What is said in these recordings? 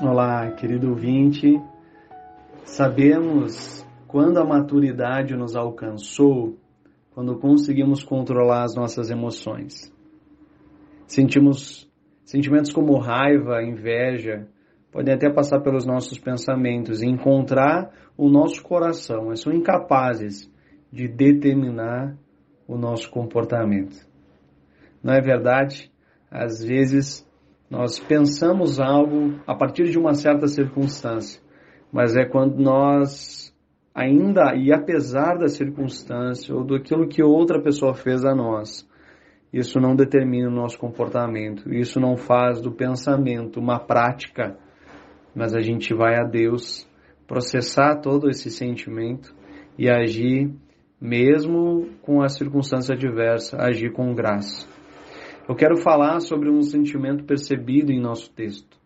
Olá, querido ouvinte. Sabemos quando a maturidade nos alcançou, quando conseguimos controlar as nossas emoções. Sentimos sentimentos como raiva, inveja, podem até passar pelos nossos pensamentos e encontrar o nosso coração, mas são incapazes de determinar o nosso comportamento. Não é verdade? Às vezes nós pensamos algo a partir de uma certa circunstância, mas é quando nós ainda e apesar da circunstância ou daquilo que outra pessoa fez a nós, isso não determina o nosso comportamento, isso não faz do pensamento uma prática, mas a gente vai a Deus processar todo esse sentimento e agir mesmo com a circunstância adversa, agir com graça. Eu quero falar sobre um sentimento percebido em nosso texto,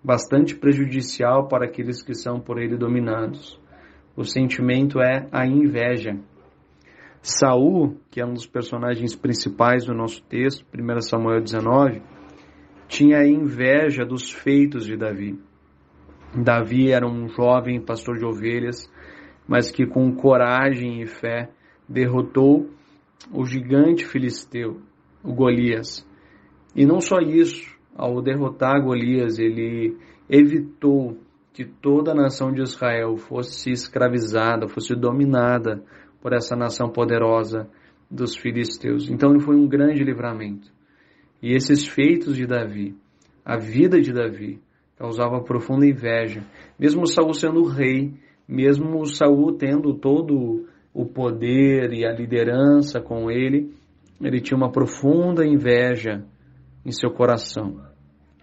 bastante prejudicial para aqueles que são por ele dominados. O sentimento é a inveja. Saul, que é um dos personagens principais do nosso texto, 1 Samuel 19, tinha inveja dos feitos de Davi. Davi era um jovem pastor de ovelhas, mas que com coragem e fé derrotou o gigante filisteu, o Golias. E não só isso, ao derrotar Golias, ele evitou que toda a nação de Israel fosse escravizada, fosse dominada por essa nação poderosa dos filisteus. Então foi um grande livramento. E esses feitos de Davi, a vida de Davi, causava profunda inveja. Mesmo Saul sendo rei, mesmo Saul tendo todo o poder e a liderança com ele, ele tinha uma profunda inveja em seu coração.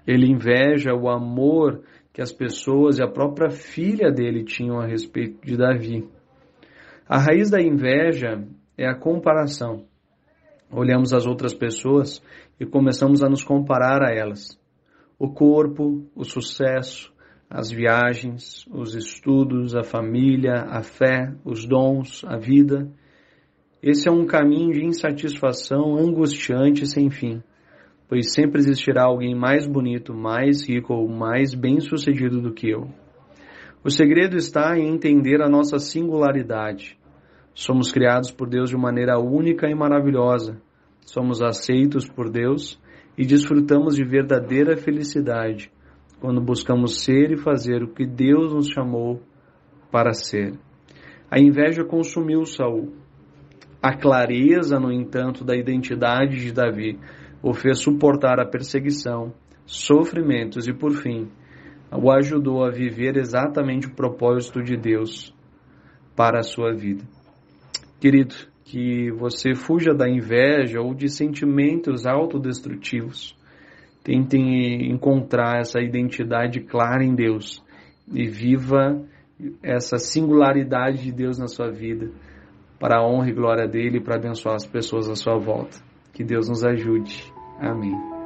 Ele inveja o amor que as pessoas e a própria filha dele tinham a respeito de Davi. A raiz da inveja é a comparação. Olhamos as outras pessoas e começamos a nos comparar a elas. O corpo, o sucesso, as viagens, os estudos, a família, a fé, os dons, a vida. Esse é um caminho de insatisfação angustiante sem fim, pois sempre existirá alguém mais bonito, mais rico ou mais bem-sucedido do que eu. O segredo está em entender a nossa singularidade. Somos criados por Deus de maneira única e maravilhosa. Somos aceitos por Deus e desfrutamos de verdadeira felicidade quando buscamos ser e fazer o que Deus nos chamou para ser. A inveja consumiu Saul a clareza, no entanto, da identidade de Davi o fez suportar a perseguição, sofrimentos e, por fim, o ajudou a viver exatamente o propósito de Deus para a sua vida. Querido, que você fuja da inveja ou de sentimentos autodestrutivos. Tentem encontrar essa identidade clara em Deus e viva essa singularidade de Deus na sua vida para a honra e glória dele e para abençoar as pessoas à sua volta. Que Deus nos ajude. Amém.